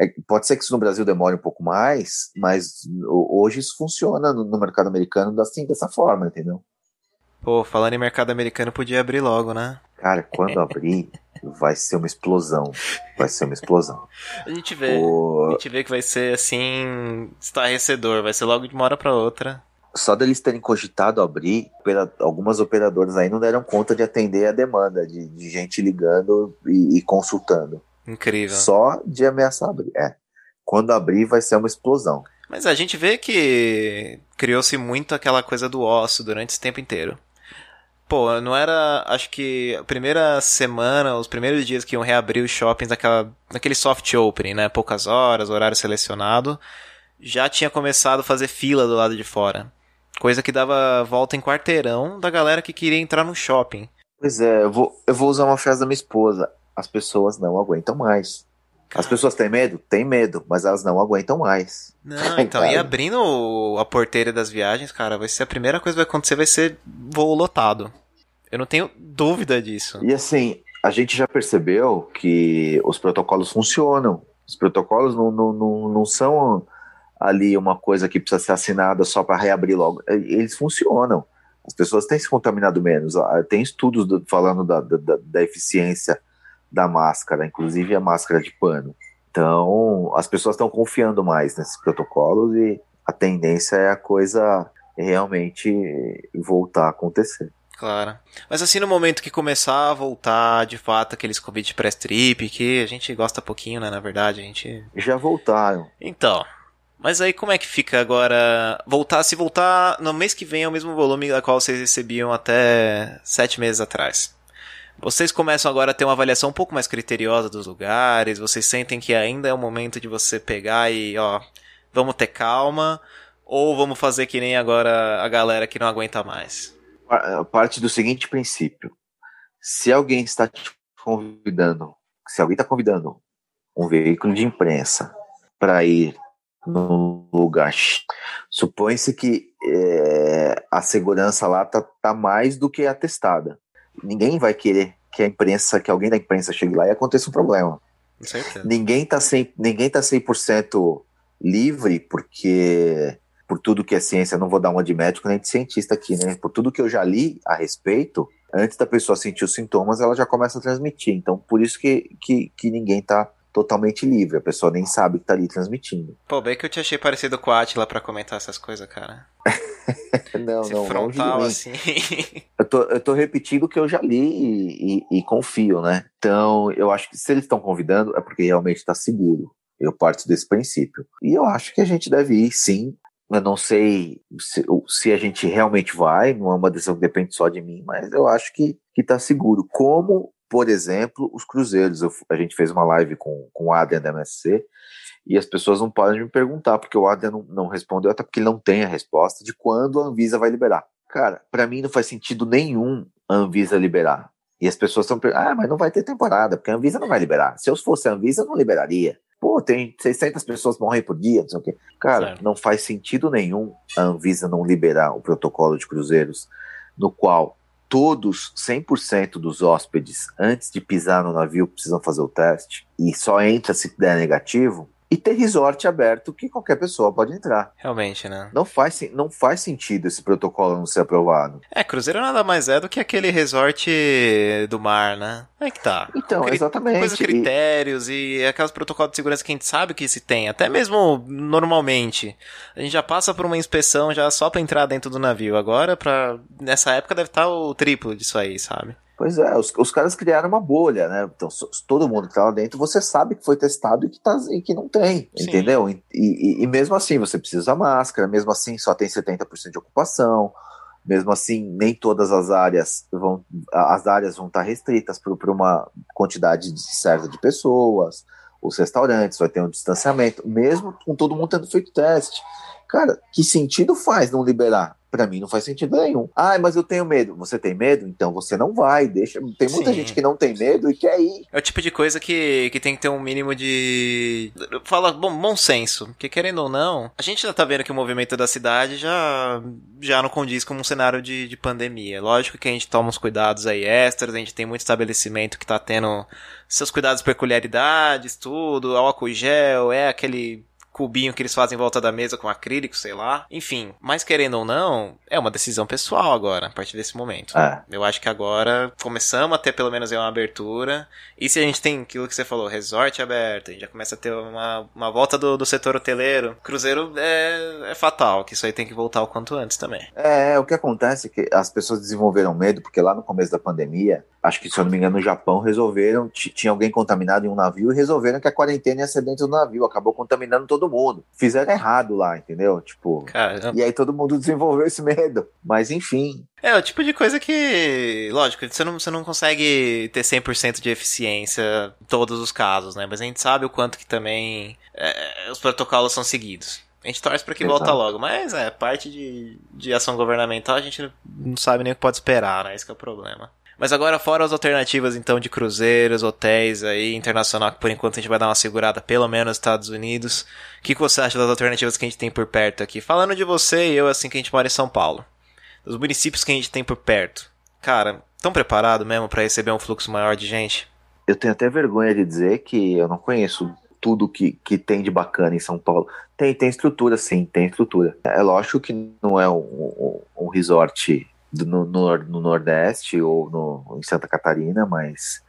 É, pode ser que isso no Brasil demore um pouco mais, mas hoje isso funciona no, no mercado americano assim, dessa forma, entendeu? Pô, falando em mercado americano, podia abrir logo, né? Cara, quando abrir, vai ser uma explosão. Vai ser uma explosão. A gente vê. O... A gente vê que vai ser assim, estarrecedor. Vai ser logo de uma hora pra outra. Só deles terem cogitado abrir, algumas operadoras aí não deram conta de atender a demanda de, de gente ligando e, e, consultando. Incrível. Só de ameaçar abrir. É. Quando abrir, vai ser uma explosão. Mas a gente vê que criou-se muito aquela coisa do osso durante esse tempo inteiro. Pô, não era. Acho que a primeira semana, os primeiros dias que iam reabrir os shoppings naquela, naquele soft opening, né? Poucas horas, horário selecionado. Já tinha começado a fazer fila do lado de fora. Coisa que dava volta em quarteirão da galera que queria entrar no shopping. Pois é, eu vou, eu vou usar uma frase da minha esposa. As pessoas não aguentam mais. As pessoas têm medo? Tem medo, mas elas não aguentam mais. Não, <laughs> então, e abrindo a porteira das viagens, cara, vai ser a primeira coisa que vai acontecer, vai ser voo lotado. Eu não tenho dúvida disso. E assim, a gente já percebeu que os protocolos funcionam. Os protocolos não, não, não, não são ali uma coisa que precisa ser assinada só para reabrir logo. Eles funcionam. As pessoas têm se contaminado menos. Ah, tem estudos falando da, da, da eficiência da máscara, inclusive a máscara de pano. Então, as pessoas estão confiando mais nesses protocolos e a tendência é a coisa realmente voltar a acontecer. Claro. Mas assim, no momento que começar a voltar, de fato, aqueles convites pré-strip, que a gente gosta pouquinho, né, na verdade, a gente... Já voltaram. Então, mas aí como é que fica agora? Voltar, se voltar no mês que vem é o mesmo volume da qual vocês recebiam até sete meses atrás. Vocês começam agora a ter uma avaliação um pouco mais criteriosa dos lugares, vocês sentem que ainda é o momento de você pegar e, ó, vamos ter calma, ou vamos fazer que nem agora a galera que não aguenta mais? Parte do seguinte princípio. Se alguém está te convidando, se alguém está convidando um veículo de imprensa para ir num lugar, supõe-se que é, a segurança lá tá, tá mais do que atestada ninguém vai querer que a imprensa, que alguém da imprensa chegue lá e aconteça um problema. Ninguém está 100%, ninguém tá 100% livre, porque por tudo que é ciência, não vou dar uma de médico nem de cientista aqui, né? Por tudo que eu já li a respeito, antes da pessoa sentir os sintomas, ela já começa a transmitir. Então, por isso que, que, que ninguém está totalmente livre. A pessoa nem sabe que tá ali transmitindo. Pô, bem que eu te achei parecido com a Atila pra comentar essas coisas, cara. <laughs> não, Esse não, frontal, não assim. <laughs> eu, tô, eu tô repetindo o que eu já li e, e, e confio, né? Então, eu acho que se eles estão convidando, é porque realmente está seguro. Eu parto desse princípio. E eu acho que a gente deve ir, sim. Eu não sei se, se, a gente realmente vai, não é uma decisão que depende só de mim, mas eu acho que, que tá seguro. Como por exemplo, os cruzeiros. Eu, a gente fez uma live com, com o Adrian da MSC e as pessoas não podem me perguntar, porque o Adrian não, não respondeu, até porque ele não tem a resposta de quando a Anvisa vai liberar. Cara, para mim não faz sentido nenhum a Anvisa liberar. E as pessoas estão perguntando, ah, mas não vai ter temporada, porque a Anvisa não vai liberar. Se eu fosse a Anvisa, eu não liberaria. Pô, tem 600 pessoas morrem por dia, não sei o quê. Cara, não faz sentido nenhum a Anvisa não liberar o protocolo de cruzeiros, no qual todos, 100% dos hóspedes, antes de pisar no navio, precisam fazer o teste e só entra se der negativo, e ter resort aberto que qualquer pessoa pode entrar. Realmente, né? Não faz, não faz sentido esse protocolo não ser aprovado. É, cruzeiro nada mais é do que aquele resort do mar, né? É que tá. Então, Cri exatamente. Coisas, critérios e... e aqueles protocolos de segurança que a gente sabe que se tem. Até mesmo normalmente. A gente já passa por uma inspeção já só pra entrar dentro do navio. Agora, pra... nessa época deve estar tá o triplo disso aí, sabe? Pois é, os, os caras criaram uma bolha, né? Então, todo mundo que tá lá dentro, você sabe que foi testado e que, tá, e que não tem, Sim. entendeu? E, e, e, mesmo assim, você precisa usar máscara, mesmo assim, só tem 70% de ocupação, mesmo assim, nem todas as áreas vão, as áreas vão estar restritas para uma quantidade certa de pessoas, os restaurantes vai ter um distanciamento, mesmo com todo mundo tendo feito teste. Cara, que sentido faz não liberar? Para mim não faz sentido nenhum. Ah, mas eu tenho medo. Você tem medo? Então você não vai. Deixa. Tem muita Sim. gente que não tem medo e quer ir. É o tipo de coisa que, que tem que ter um mínimo de. Fala, bom, bom senso. Porque querendo ou não, a gente já tá vendo que o movimento da cidade já, já não condiz com um cenário de, de pandemia. Lógico que a gente toma uns cuidados aí extras, a gente tem muito estabelecimento que tá tendo seus cuidados, peculiaridades, tudo, álcool gel, é aquele cubinho que eles fazem em volta da mesa com acrílico, sei lá. Enfim, mas querendo ou não, é uma decisão pessoal agora, a partir desse momento. É. Eu acho que agora começamos a ter pelo menos uma abertura. E se a gente tem aquilo que você falou, resort aberto, a gente já começa a ter uma, uma volta do, do setor hoteleiro. Cruzeiro é, é fatal, que isso aí tem que voltar o quanto antes também. É, o que acontece é que as pessoas desenvolveram medo, porque lá no começo da pandemia, acho que se eu não me engano, no Japão resolveram, tinha alguém contaminado em um navio e resolveram que a quarentena ia ser dentro do navio, acabou contaminando todo todo mundo. Fizeram errado lá, entendeu? Tipo. Caramba. E aí todo mundo <laughs> desenvolveu esse medo. Mas enfim. É, o tipo de coisa que, lógico, você não, você não consegue ter 100% de eficiência em todos os casos, né? Mas a gente sabe o quanto que também é, os protocolos são seguidos. A gente torce para que Exato. volta logo, mas é, parte de, de ação governamental a gente não sabe nem o que pode esperar, né? Esse que é o problema. Mas agora, fora as alternativas, então, de cruzeiros, hotéis aí, internacional, que por enquanto a gente vai dar uma segurada, pelo menos nos Estados Unidos. O que, que você acha das alternativas que a gente tem por perto aqui? Falando de você e eu, assim, que a gente mora em São Paulo. Dos municípios que a gente tem por perto. Cara, tão preparado mesmo para receber um fluxo maior de gente? Eu tenho até vergonha de dizer que eu não conheço tudo que, que tem de bacana em São Paulo. Tem, tem estrutura, sim, tem estrutura. É lógico que não é um, um, um resort no, no, no, Nordeste ou no, em Santa Catarina, mas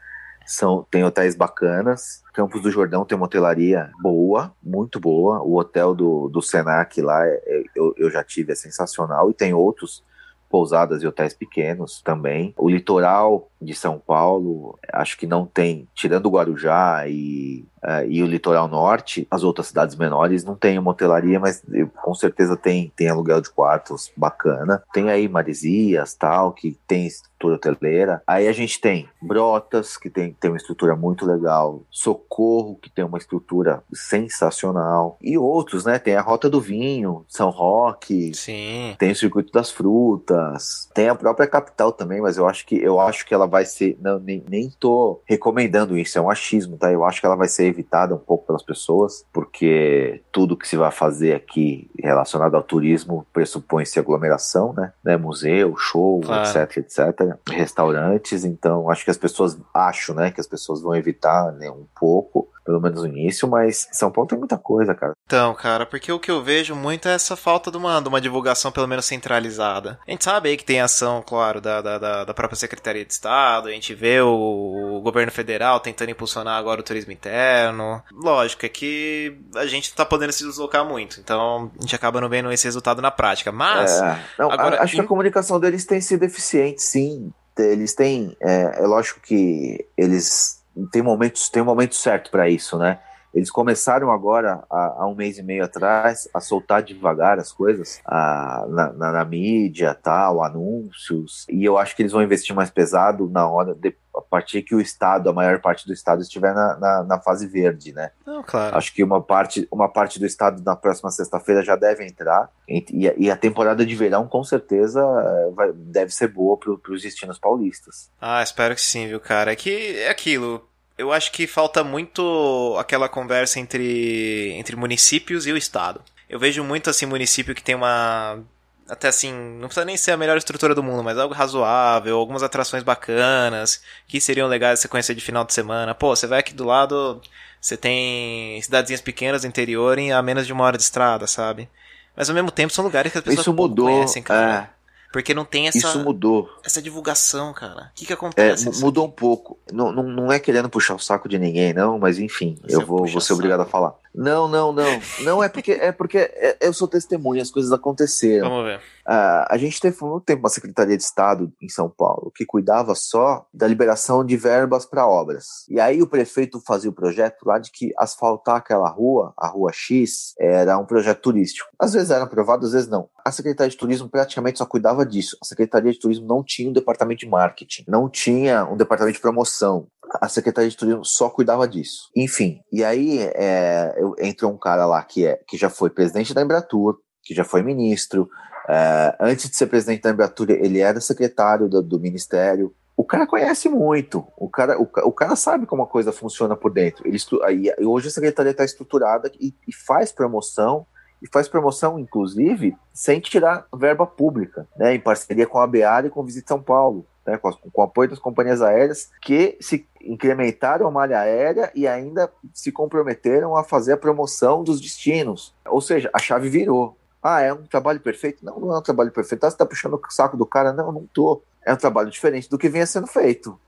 são, tem hotéis bacanas. Campos do Jordão tem uma hotelaria boa, muito boa. O hotel do, do Senac lá, é, eu, eu já tive, é sensacional. E tem outros pousadas e hotéis pequenos também. O litoral de São Paulo, acho que não tem, tirando o Guarujá e, uh, e o litoral norte, as outras cidades menores não tem uma hotelaria, mas com certeza tem, tem aluguel de quartos bacana. Tem aí Maresias, tal, que tem estrutura hoteleira. Aí a gente tem Brotas, que tem, tem uma estrutura muito legal. Socorro, que tem uma estrutura sensacional. E outros, né? Tem a Rota do Vinho, São Roque. Sim. Tem o Circuito das Frutas. Tem a própria capital também, mas eu acho que eu acho que ela vai ser. Não, nem, nem tô recomendando isso, é um achismo, tá? Eu acho que ela vai ser evitada um pouco pelas pessoas, porque tudo que se vai fazer aqui relacionado ao turismo pressupõe-se aglomeração, né? né? Museu, show, Claro. etc, etc. Restaurantes, então acho que as pessoas acho, né, que as pessoas vão evitar né, um pouco, pelo menos no início, mas São Paulo tem muita coisa, cara. Então, cara, porque o que eu vejo muito é essa falta de uma, de uma divulgação pelo menos centralizada. A gente sabe aí que tem ação, claro, da, da, da própria Secretaria de Estado, a gente vê o, o governo federal tentando impulsionar agora o turismo interno. Lógico, é que a gente tá podendo se deslocar muito, então a gente acaba não vendo esse resultado na prática. Mas, É, não, agora, acho que a comunicação deles tem sido eficiente, sim. Eles têm, é, é lógico que eles têm momentos, tem um momento certo para isso, né? Eles começaram agora, há, há um mês e meio atrás, a soltar devagar as coisas a- na, na, na mídia, tal, anúncios, e eu acho que eles vão investir mais pesado na hora, de, a partir que o Estado, a maior parte do Estado estiver na, na, na fase verde, né? não, claro. Acho que uma parte, uma parte do estado na próxima sexta-feira já deve entrar. E, a- e a temporada de verão, com certeza, eh, vai- deve ser boa para os destinos paulistas. Ah, espero que sim, viu, cara? É que é aquilo. Eu acho que falta muito aquela conversa entre, entre municípios e o Estado. Eu vejo muito, assim, município que tem uma. Até assim, não precisa nem ser a melhor estrutura do mundo, mas algo razoável, algumas atrações bacanas, que seriam legais de você conhecer de final de semana. Pô, você vai aqui do lado, você tem cidadezinhas pequenas do interior em a menos de uma hora de estrada, sabe? Mas ao mesmo tempo são lugares que as pessoas Isso mudou. conhecem, cara. é, Porque não tem essa, isso mudou. essa divulgação, cara. O que que É, acontece? mu- mudou um pouco. Não, não, não é querendo puxar o saco de ninguém, não, mas enfim, Você eu vou, puxa vou ser saco. obrigado a falar. Não, não, não. Não é porque é porque é- eu sou testemunha, as coisas aconteceram. Vamos ver. Ah, a gente teve muito tempo uma Secretaria de Estado em São Paulo que cuidava só da liberação de verbas para obras. E aí o prefeito fazia o projeto lá de que asfaltar aquela rua, a rua X, era um projeto turístico. Às vezes era aprovado, às vezes não. A Secretaria de Turismo praticamente só cuidava disso. A Secretaria de Turismo não tinha um departamento de marketing, não tinha um departamento de promoção. A Secretaria de Turismo só cuidava disso. Enfim, e aí é, entrou um cara lá que, é, que já foi presidente da Embratur, que já foi ministro, é, antes de ser presidente da Embratur, ele era secretário do, do ministério. O cara conhece muito, o cara, o, o cara sabe como a coisa funciona por dentro. Ele, aí, hoje a secretaria está estruturada e, e faz promoção, e faz promoção, inclusive, sem tirar verba pública, né, em parceria com a BEAR e com o Visit São Paulo. Né, com, o apoio das companhias aéreas que se incrementaram a malha aérea e ainda se comprometeram a fazer a promoção dos destinos. Ou seja, a chave virou. Ah, é um trabalho perfeito? Não, não é um trabalho perfeito. Ah, você tá puxando o saco do cara? Não, não tô. É um trabalho diferente do que vinha sendo feito.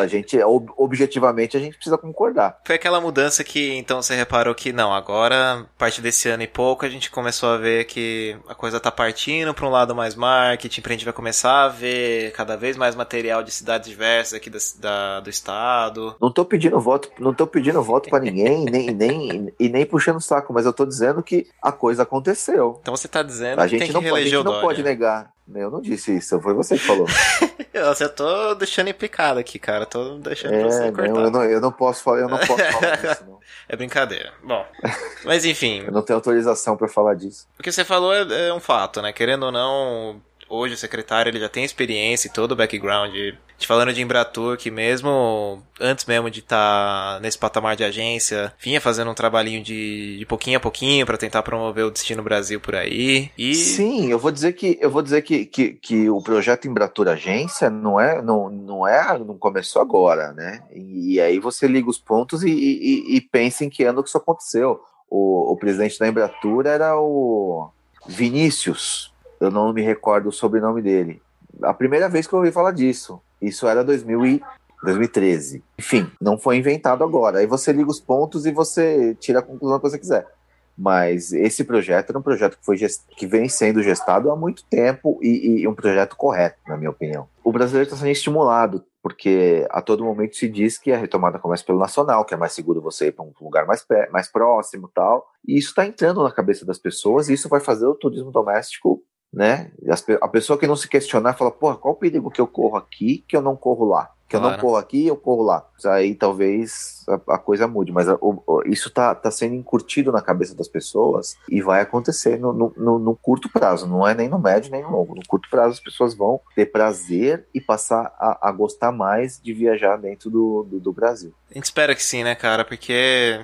A gente, ob- objetivamente, a gente precisa concordar. Foi aquela mudança que então você reparou que não, agora, a partir desse ano e pouco, a gente começou a ver que a coisa tá partindo para um lado mais marketing, pra gente vai começar a ver cada vez mais material de cidades diversas aqui da, da- do estado. Não tô pedindo voto, não tô pedindo voto para ninguém, nem, <laughs> nem, e nem puxando o saco, mas eu tô dizendo que a coisa aconteceu. Então você tá dizendo A que tem gente que não, pode, a gente não pode negar. Eu não disse isso, foi você que falou. <laughs> Eu tô deixando implicado aqui, cara. Tô deixando você É, cortar. não, eu, não, eu não posso falar, eu não posso <laughs> falar disso, não. É brincadeira. Bom, mas enfim, Eu não tenho autorização para falar disso. o que você falou é, é um fato, né? Querendo ou não, hoje o secretário ele já tem experiência e todo o background. Te falando de Embratur, que mesmo antes mesmo de estar nesse patamar de agência, vinha fazendo um trabalhinho de, de pouquinho a pouquinho pra tentar promover o Destino Brasil por aí. E Sim, eu vou dizer que eu vou dizer que, que, que o projeto Embratur Agência não é não, não é não começou agora, né? E, aí você liga os pontos e, e, e pensa em que ano que isso aconteceu. O, o presidente da Embratur era o Vinícius, eu não me recordo o sobrenome dele. A primeira vez que eu ouvi falar disso, isso era 2000 e 2013. Enfim, não foi inventado agora. Aí você liga os pontos e você tira a conclusão que você quiser. Mas esse projeto era um projeto que, foi gest... que vem sendo gestado há muito tempo e, e um projeto correto, na minha opinião. O brasileiro está sendo estimulado, porque a todo momento se diz que a retomada começa pelo nacional, que é mais seguro você ir para um lugar mais, mais próximo tal. E isso está entrando na cabeça das pessoas e isso vai fazer o turismo doméstico, né? A pessoa que não se questionar fala, porra, qual o perigo que eu corro aqui que eu não corro lá? que eu Claro. não corro aqui, eu corro lá. Aí talvez a, a coisa mude, mas a, o, isso tá, tá sendo incutido na cabeça das pessoas e vai acontecer no, no, no- curto prazo, não é nem no médio nem no longo. No curto prazo as pessoas vão ter prazer e passar a, a gostar mais de viajar dentro do, do, do Brasil. a gente espera que sim, né, cara? Porque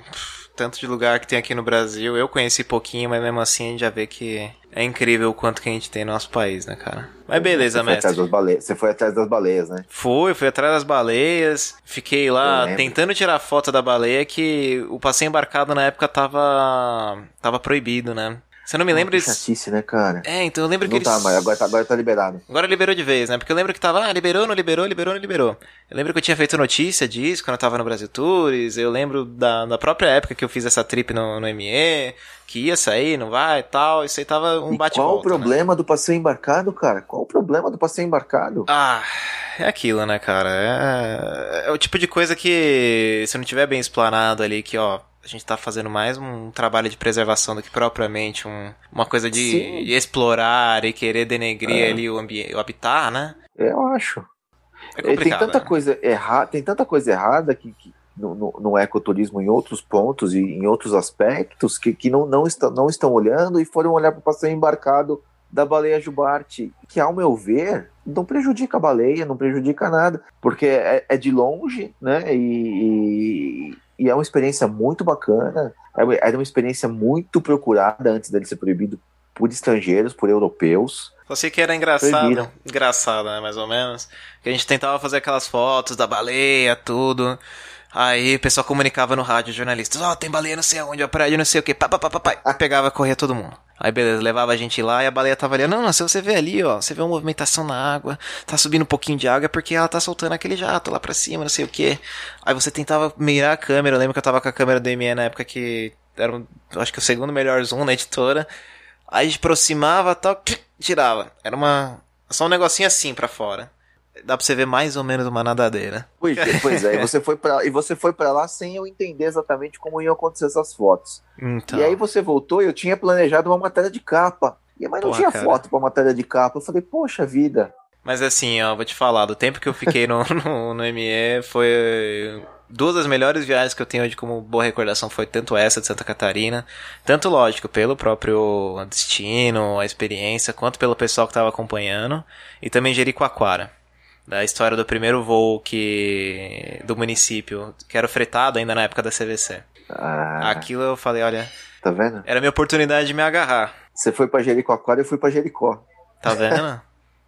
tanto de lugar que tem aqui no Brasil, eu conheci pouquinho, mas mesmo assim a gente já vê que é incrível o quanto que a gente tem no nosso país, né, cara? Mas beleza, você foi, atrás mestre. das baleias, você foi atrás das baleias, né? Fui, fui atrás das baleias, fiquei lá tentando tirar foto da baleia que o passeio embarcado na época tava tava proibido, né? Você não me lembra eles... chatice, né, cara? É, então eu lembro que Não eles... tá, mas agora tá, agora tá liberado. Agora liberou de vez, né? Porque eu lembro que tava, ah, liberou, não liberou, liberou, não liberou. Eu lembro que eu tinha feito notícia disso quando eu tava no Brasil Tours. Eu lembro da, da própria época que eu fiz essa trip no, no ME, que ia sair, não vai e tal. Isso aí tava um bate qual o problema do passeio embarcado, cara? Qual o problema do passeio embarcado? Ah, é aquilo, né, cara? É, é o tipo de coisa que, se não tiver bem explanado ali, que, ó, a gente tá fazendo mais um trabalho de preservação do que propriamente um, uma coisa de, de explorar e querer denegrir É. ali o, ambiente, o habitat, né? Eu acho. É É, tem tanta né? coisa errada, tem tanta coisa errada que, que no, no, no ecoturismo em outros pontos e em outros aspectos que, que não, não, estão, não estão olhando e foram olhar para o passeio embarcado da baleia jubarte, que ao meu ver não prejudica a baleia, não prejudica nada, porque é, é de longe, né? E, e- é uma experiência muito bacana, é uma- era uma experiência muito procurada antes dele ser proibido por estrangeiros, por europeus. Só sei que era engraçado. Engraçado, né? Mais ou menos. Que a gente tentava fazer aquelas fotos da baleia, tudo. Aí o pessoal comunicava no rádio, jornalistas, ó, tem baleia não sei aonde, a praia não sei o que, pá, pá, pá, pá, corria todo mundo. Aí beleza, levava a gente lá e a baleia tava ali. Não, não, se você vê ali, ó, você vê uma movimentação na água, tá subindo um pouquinho de água, é porque ela tá soltando aquele jato lá pra cima, não sei o que. Aí você tentava mirar a câmera, eu lembro que eu tava com a câmera do ME na época que era, um, acho que o segundo melhor zoom na editora. Aí aproximava tal, tirava. Era uma. Só um negocinho assim pra fora. Dá pra você ver mais ou menos uma nadadeira. Pois é, pois é, e você foi para e você foi para lá sem eu entender exatamente como iam acontecer essas fotos. Então. E aí você voltou e eu tinha planejado uma matéria de capa. E mas não Porra, tinha cara. foto para matéria de capa. Eu falei, poxa vida. Mas assim, ó, vou te falar, do tempo que eu fiquei no, <laughs> no, no ME, foi. Duas das melhores viagens que eu tenho hoje como boa recordação foi tanto essa de Santa Catarina, tanto lógico, pelo próprio destino, a experiência, quanto pelo pessoal que tava acompanhando, e também Jericoacoara. Da história do primeiro voo que do município, que era fretado ainda na época da CVC. Ah, Aquilo eu falei, olha, tá vendo? era minha oportunidade de me agarrar. Você foi para Jericoacoara e eu fui para Jericó. Tá vendo?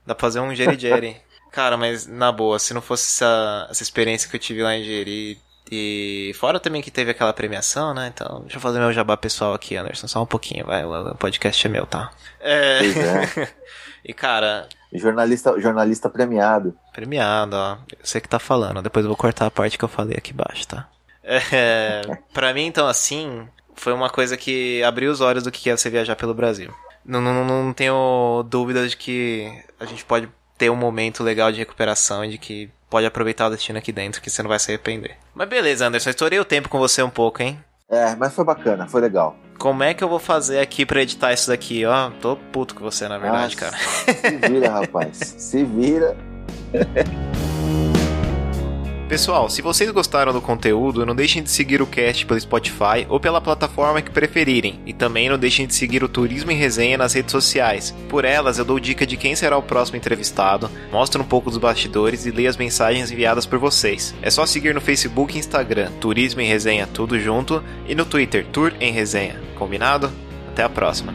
Dá pra fazer um Jeri Jeri. <laughs> Cara, mas na boa, se não fosse essa, essa experiência que eu tive lá em Jeri, E fora também que teve aquela premiação, né? Então, deixa eu fazer meu jabá pessoal aqui, Anderson. Só um pouquinho, vai. O podcast é meu, tá? É. É. <laughs> e, cara. Jornalista, jornalista premiado. Premiado, ó. Você que tá falando. Depois eu vou cortar a parte que eu falei aqui embaixo, tá? É, pra mim, então, assim, foi uma coisa que abriu os olhos do que é você viajar pelo Brasil. Não, não, não tenho dúvida de que a gente pode ter um momento legal de recuperação e de que pode aproveitar o destino aqui dentro, que você não vai se arrepender. Mas beleza, Anderson, estourei o tempo com você um pouco, hein? É, mas foi bacana, foi legal. Como é que eu vou fazer aqui pra editar isso daqui? Ó, tô puto com você, na verdade, Nossa, cara. Se vira, <laughs> rapaz. Se vira. <laughs> Pessoal, se vocês gostaram do conteúdo, não deixem de seguir o cast pelo Spotify ou pela plataforma que preferirem. E também não deixem de seguir o Turismo em Resenha nas redes sociais. Por elas, eu dou dica de quem será o próximo entrevistado, mostro um pouco dos bastidores e leio as mensagens enviadas por vocês. É só seguir no Facebook e Instagram, Turismo em Resenha tudo junto, e no Twitter, Tour em Resenha. Combinado? Até a próxima.